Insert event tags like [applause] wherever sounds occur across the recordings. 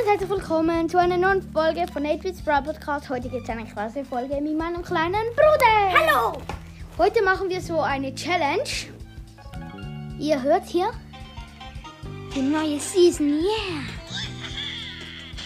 und herzlich willkommen zu einer neuen Folge von 8-Bits Brawl Podcast. Heute gibt es eine klasse Folge mit meinem kleinen Bruder. Hallo! Heute machen wir so eine Challenge. Ihr hört hier die neue Season, yeah!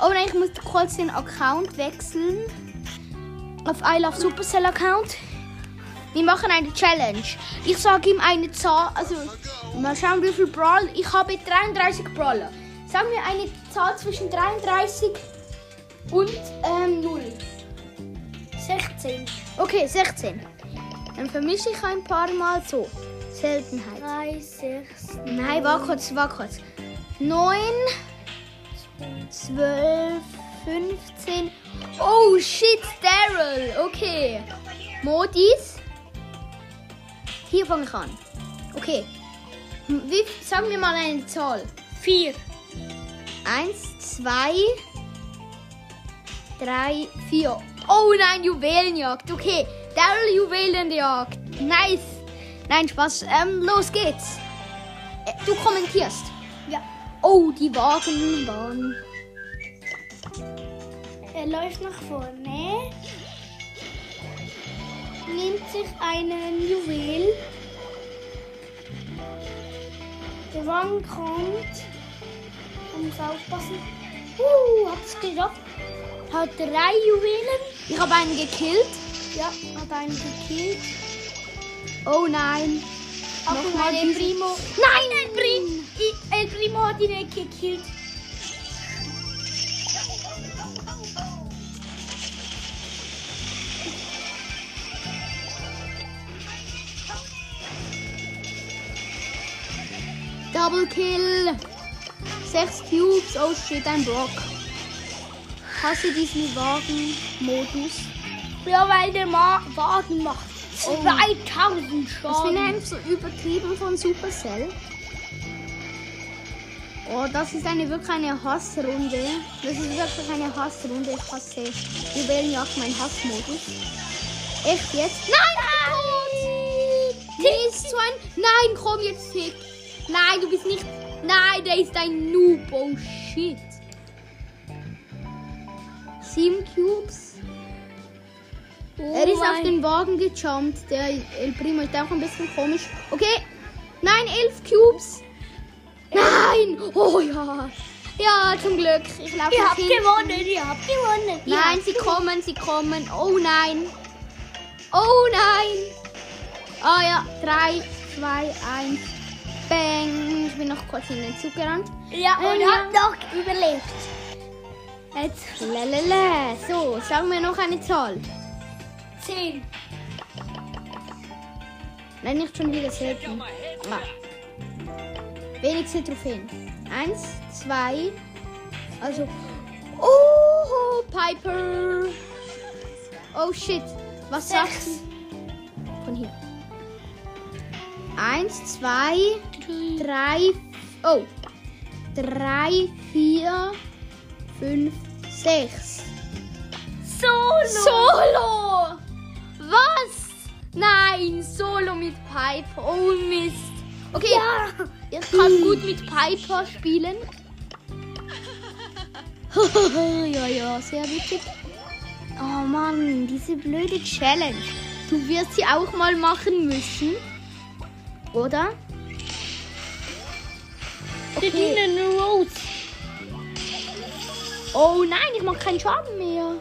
Oh nein, ich muss kurz den Account wechseln. Auf I Love Supercell Account. Wir machen eine Challenge. Ich sage ihm eine Zahl, also mal schauen, wie viel Brawl. Ich habe 33 Brawler. Sagen wir eine Zahl zwischen 33 und ähm, 0. 16. Okay, 16. Dann vermische ich ein paar Mal so. Seltenheit. 3, 6. Nein, war kurz, war kurz. 9, 12, 15. Oh shit, Daryl. Okay. Modis. Hier fange ich an. Okay. Wie, sagen wir mal eine Zahl. 4. Eins, zwei, drei, vier. Oh nein, Juwelenjagd. Okay, Daryl Juwelenjagd. Nice. Nein, Spaß. Ähm, los geht's. Äh, Du kommentierst. Ja. Oh, die Wagenbahn. Er läuft nach vorne. Nimmt sich einen Juwel. Der Wagen kommt. Muss aufpassen. Uh, hat's geschafft. Hat drei Juwelen. Ich habe einen gekillt. Ja, hat einen gekillt. Oh nein. Achtung, Nochmal El diesen- Primo. Nein, El Primo. El Primo hat ihn gekillt. Double Kill. Sechs Cubes. Oh shit, ein Block. Hasse diesen Wagen-Modus. Ja, weil der Ma Wagen macht Oh. 2000 Das finde ich Schaden. einfach so übertrieben von Supercell. Oh, das ist eine wirklich eine Hassrunde. Das ist wirklich eine Hassrunde. Ich hasse Juwelenjagd, mein Hassmodus. Echt jetzt? Nein! Der ist so ein. Nein, komm jetzt Tick. Nein, du bist nicht. Nein, der ist ein Noob. Oh shit. Sieben Cubes. Er ist auf den Wagen gejumpt. Der El Primo ist auch ein bisschen komisch. Okay. Nein, elf Cubes. Nein. Oh ja. Ja, zum Glück. Ich laufe Ihr habt hinten. gewonnen, ihr habt gewonnen. ihr Nein, habt sie gewonnen. kommen, sie kommen. Oh nein. Oh nein. Oh ja. Drei, zwei, eins. Bang. Ich bin noch kurz in den Zug gerannt. Ja, und Ja. habt noch überlebt. Jetzt. Lalala. So, sagen wir noch eine Zahl. 10. Nein, nicht schon wieder selten. Ah. Wenigste Trophäen. Eins, zwei. Also. Oh, Piper. Oh shit. Was sagst du? Von hier. Eins, zwei, drei. Oh. Drei, vier, fünf, sechs. Solo. Solo! Was? Nein, Solo mit Piper. Oh Mist. Okay, Ja. ich kann [laughs] gut mit Piper spielen. [laughs] ja, ja, sehr witzig. Oh Mann, diese blöde Challenge. Du wirst sie auch mal machen müssen. Oder? Okay. Rose. Oh nein, ich mache keinen Schaden mehr.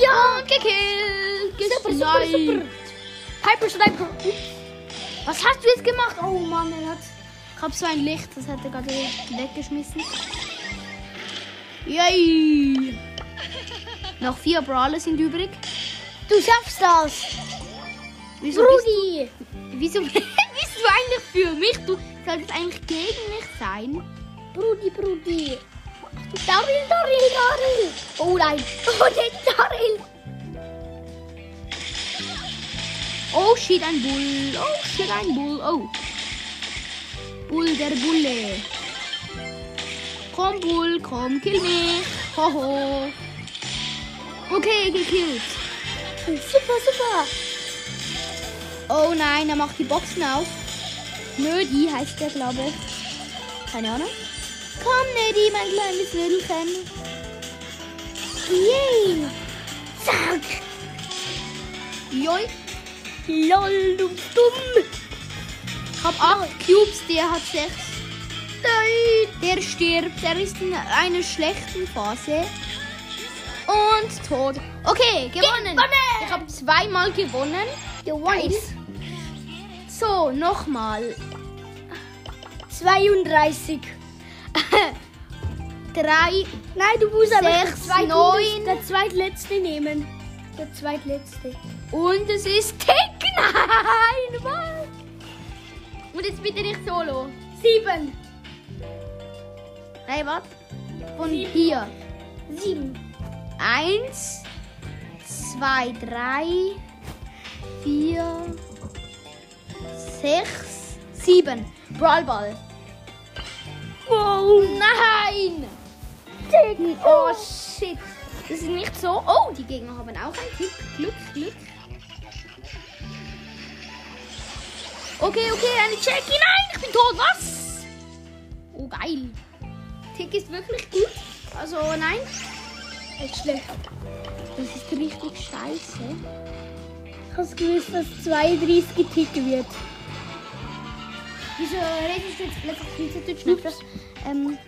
Ja, gekillt. Super, super, super. Piper Sniper. Was hast du jetzt gemacht? Oh Mann, er hat. Ich hab so ein Licht, das hat er gerade weggeschmissen. Yay! Noch vier Brawler sind übrig. Du schaffst das. Wieso Rudi. Bist du, wieso [laughs] bist du eigentlich für mich? Du solltest eigentlich gegen mich sein. Brudi, Brudi. Daryl, Daryl, Daryl. Oh nein. [laughs] Oh, der Daryl. Oh shit, ein Bull. Oh shit, ein Bull. Oh. Bull, der Bulle. Komm, Bull, komm, kill mich. Hoho. Okay, gekillt. Super, super. Oh nein, er macht die Boxen auf. Nödi heißt der, glaube ich. Keine Ahnung. Komm, Nödi, mein kleines Nödelchen. Yay! Zack! Joi! Lol, du dumm. Ich hab acht Cubes, der hat sechs. Nein! Der stirbt, der ist in einer schlechten Phase. Und tot. Okay, gewonnen. Gewonnen! Ich habe zweimal gewonnen. Gewonnen. So, nochmal. 32. [laughs] Drei. Nein, du musst aber Sechs, der, zweit- neun. der zweitletzte nehmen. Der zweitletzte. Und es ist Tick. Nein, was? Und jetzt bitte nicht solo. Sieben. Nein, was? Von hier. Sieben. Eins, zwei, drei, vier, sechs, sieben. Brawlball. Wow. Nein! Oh shit. Das ist nicht so. Oh, die Gegner haben auch ein Glück, Glück, Glück. Okay, okay, eine Jackie. Nein, ich bin tot. Was? Oh, geil. Tick ist wirklich gut. Also, nein. Ist schlecht. Das ist richtig scheiße. Ich hab's gewusst, dass 32 ticken wird. Wieso redest du jetzt plötzlich Schweizerdeutsch? Nicht, ähm,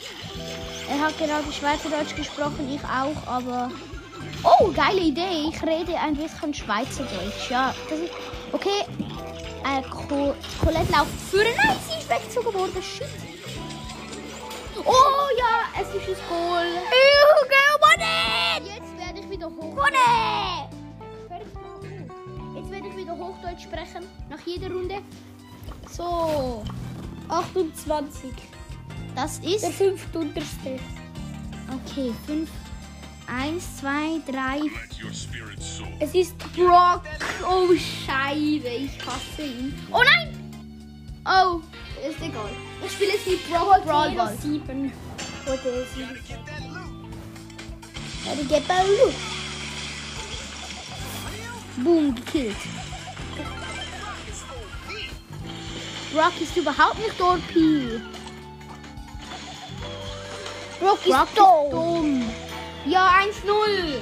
er hat gerade Schweizerdeutsch gesprochen, ich auch, aber... Oh, geile Idee. Ich rede ein bisschen Schweizerdeutsch. Ja, das ist... Okay. Äh, Co Colette läuft für... Nein, sie ist weggezogen worden. Shit. Oh ja, es ist ein Goal. Ich gewonnen! Jetzt werde ich wieder hoch... Gewonnen! Jetzt werde ich wieder Hochdeutsch sprechen. Nach jeder Runde. So. 28. Das ist... Der fünfte unterste. Okay, fünf. Eins, zwei, drei. Es ist Brock. Oh, Scheibe. Ich hasse ihn. Oh nein! Oh, ist egal. Ich spiele jetzt mit Brock Brawl Ball. 7. Oder 7. Gotta get Baloo. Boom, gekillt. Brock ist überhaupt nicht OP. Brock ist Brock ist doof. dumm. Ja, 1-0.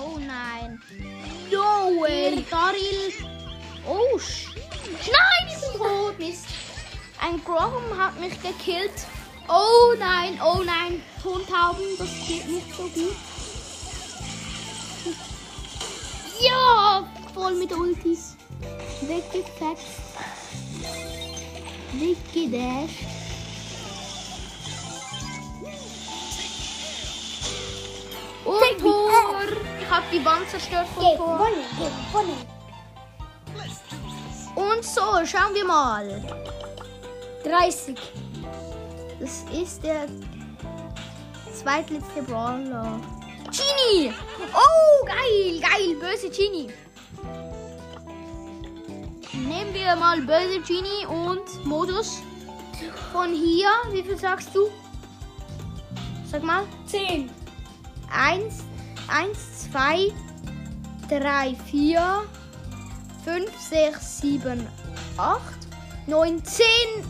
Oh nein. Way. Daryl. Oh, sch Nein, ich bin tot. Mist. Ein Grom hat mich gekillt. Oh nein, oh nein. Tontauben, das geht nicht so gut. Ja, voll mit Ultis. Weggefetzt. Weggedasht. Und Tor. Ich hab die Wand zerstört vom Tor. Und so, schauen wir mal. 30. Das ist der zweitletzte Brawler. Genie! Oh, geil, geil, böse Genie. Nehmen wir mal böse Genie und Modus. Von hier, wie viel sagst du? Sag mal. 10. Eins, eins, zwei, drei, vier, fünf, sechs, sieben, acht, neun, zehn.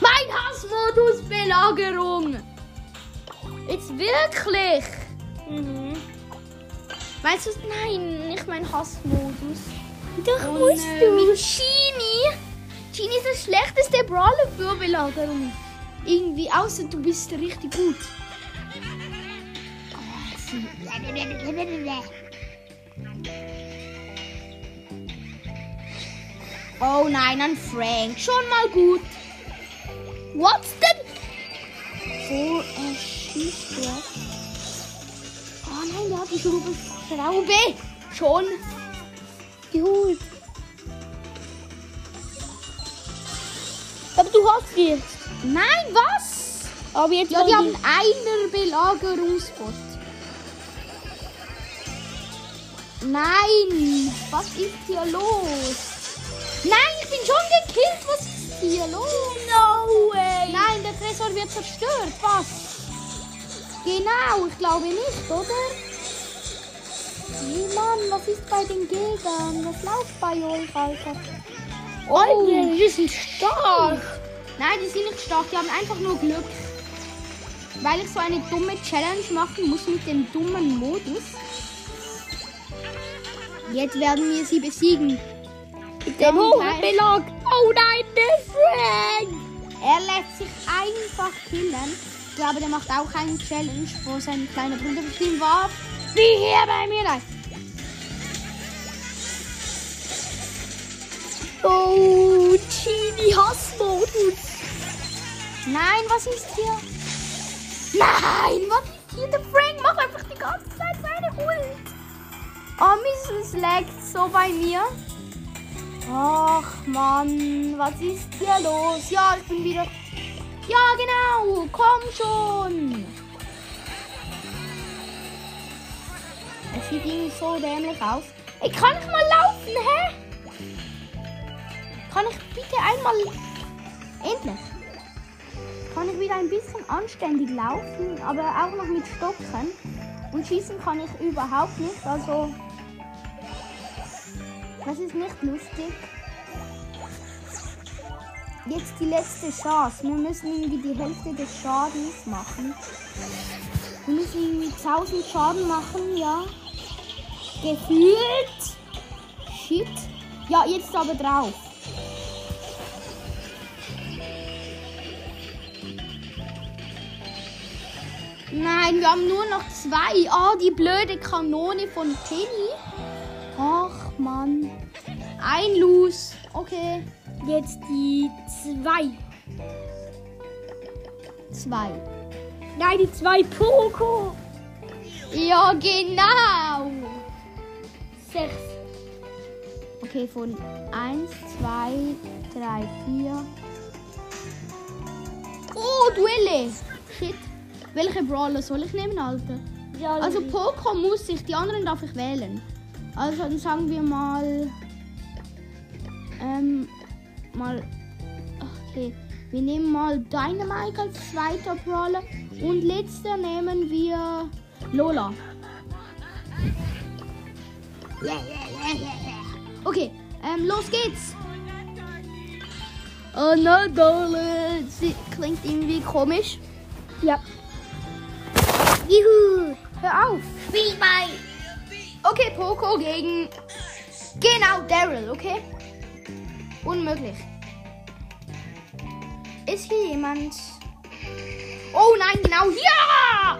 Mein Hassmodus Belagerung. Jetzt wirklich. Mhm. Meinst du, nein, nicht mein Hassmodus. Doch Und, musst äh, du. Mit Genie. Genie ist das schlechteste Brawler für Belagerung. Irgendwie, außer du bist richtig gut. Oh nein, ein Frank. Schon mal gut. What's denn? So, er schießt er. Oh nein, der hat die Schraube. Schraube. Schon. Gut. Aber du hast jetzt. Nein, was? Aber jetzt Ja, die haben einen Belagerungsbot. Nein, was ist hier los? Nein, ich bin schon gekillt. Was ist hier los? No Nein, der Tresor wird zerstört. Was? Genau, ich glaube nicht, oder? Nee, Mann, was ist bei den Gegnern? Was läuft bei euch, Alter? Oh, die sind stark. Nein, die sind nicht stark, die haben einfach nur Glück. Weil ich so eine dumme Challenge machen muss mit dem dummen Modus. Jetzt werden wir sie besiegen. Mit dem Hochbelag. Oh nein, der Frank. Einfach killen. Ich glaube, der macht auch eine Challenge, wo sein kleiner Bruder bestimmt war. Wie hier bei mir rein. Oh, Chini Hassmodus. Nein, was ist hier? Nein, was ist hier? Der Frank macht einfach die ganze Zeit seine Ult. Oh, Mrs. laggt so bei mir. Ach, Mann, was ist hier los? Ja, ich bin wieder... Komm schon. Es sieht irgendwie so dämlich aus. Ey, kann ich mal laufen, hä? Kann ich bitte einmal... Endlich. Kann ich wieder ein bisschen anständig laufen, aber auch noch mit Stocken. Und schießen kann ich überhaupt nicht, also... Das ist nicht lustig. Jetzt die letzte Chance. Wir müssen irgendwie die Hälfte des Schadens machen. Wir müssen irgendwie 1000 Schaden machen, ja. Gefühlt. Shit. Ja, jetzt aber drauf. Nein, wir haben nur noch zwei. Ah, die blöde Kanone von Penny. Ach, Mann. Ein Los. Okay. Jetzt die zwei. Zwei. Nein, die zwei Poco. Ja, genau. Sechs. Okay, von 1, 2, 3, 4. Oh, Duelle. Shit. Welche Brawler soll ich nehmen, Alter? Ja, Also Poco muss ich, die anderen darf ich wählen. Also dann sagen wir mal. Ähm, mal. Okay. Wir nehmen mal Dynamite als zweiter Brawler. Und letzter nehmen wir Lola. Okay, ähm, los geht's. Oh no, Dole. Sie klingt irgendwie komisch. ja. Juhu, hör auf. Spielball. Okay, Poco gegen. Genau, Daryl, okay? Unmöglich. Ist hier jemand? Oh nein, genau hier!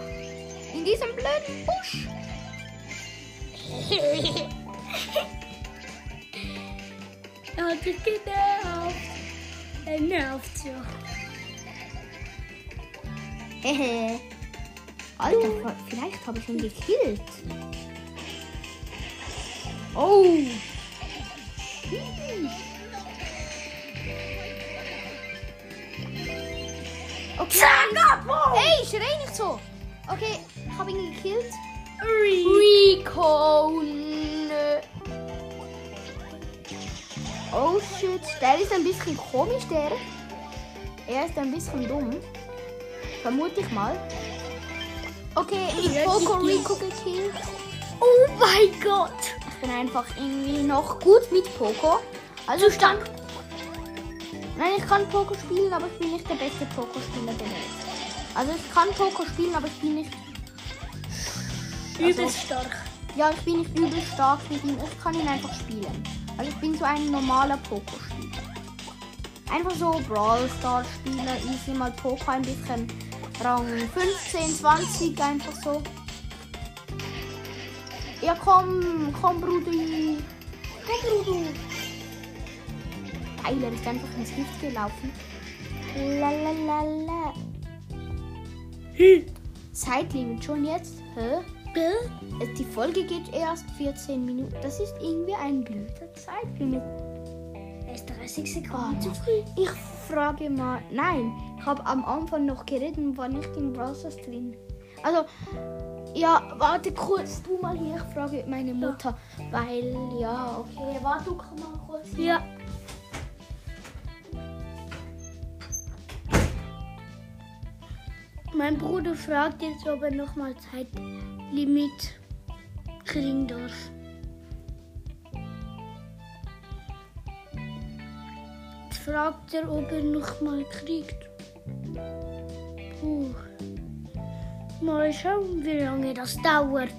In diesem blöden Busch. Hat dich genervt. Er nervt so. Hehe. Alter, vielleicht habe ich ihn gekillt. Oh. Hm. Okay. Ey, schrei nicht so. Okay, ich habe ihn gekillt. Rico. Oh shit, der ist ein bisschen komisch, der. Er ist ein bisschen dumm. Vermute ich mal. Okay, ich habe Poco Rico gekillt. Oh mein Gott. Ich bin einfach irgendwie noch gut mit Poco. Also ich kann. Nein, ich kann Poco spielen, aber ich bin nicht der beste Poco-Spieler der Welt. Also ich kann Poco spielen, aber ich bin nicht. Übelst stark. Ja, ich bin nicht übel stark mit ihm. Ich kann ihn einfach spielen. Also ich bin so ein normaler Poco-Spieler. Einfach so Brawl Stars Spieler, easy mal Poco ein bisschen Rang 15, 20, einfach so. Ja komm, komm Brudi. Komm Brudi. Geil, er ist einfach ins Gift gelaufen. La la la la. Zeitlimit schon jetzt? Hä? Es- Die Folge geht erst 14 Minuten. Das ist irgendwie ein blöder Zeitlimit. Erst 30 Oh, Sekunden zu nein. früh. Ich frage mal. Nein, ich habe am Anfang noch geredet und war nicht in Browsers drin. Also, ja, warte kurz, du mal hier. Ich frage meine Mutter. Weil, ja, okay, warte, du komm mal kurz. Ja. Mein Bruder fragt jetzt, ob er nochmal Zeitlimit kriegen darf. Jetzt fragt er, ob er nochmal kriegt. Puh. Mal schauen, wie lange das dauert.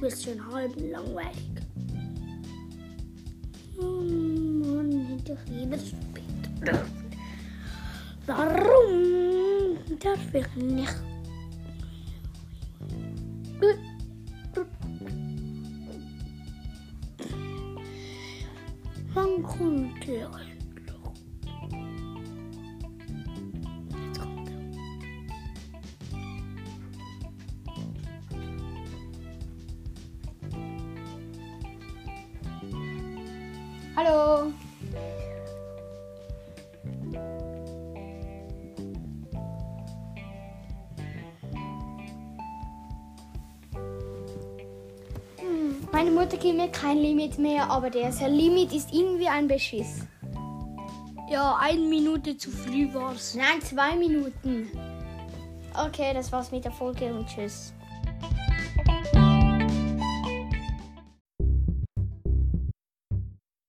Bisschen halb langweilig. Oh Mann, ich liebe später. Warum darf ich nicht? Hallo. Hm, Meine Mutter gibt mir kein Limit mehr, aber der Limit ist irgendwie ein Beschiss. Ja, eine Minute zu früh war's. Nein, zwei Minuten. Okay, das war's mit der Folge und tschüss.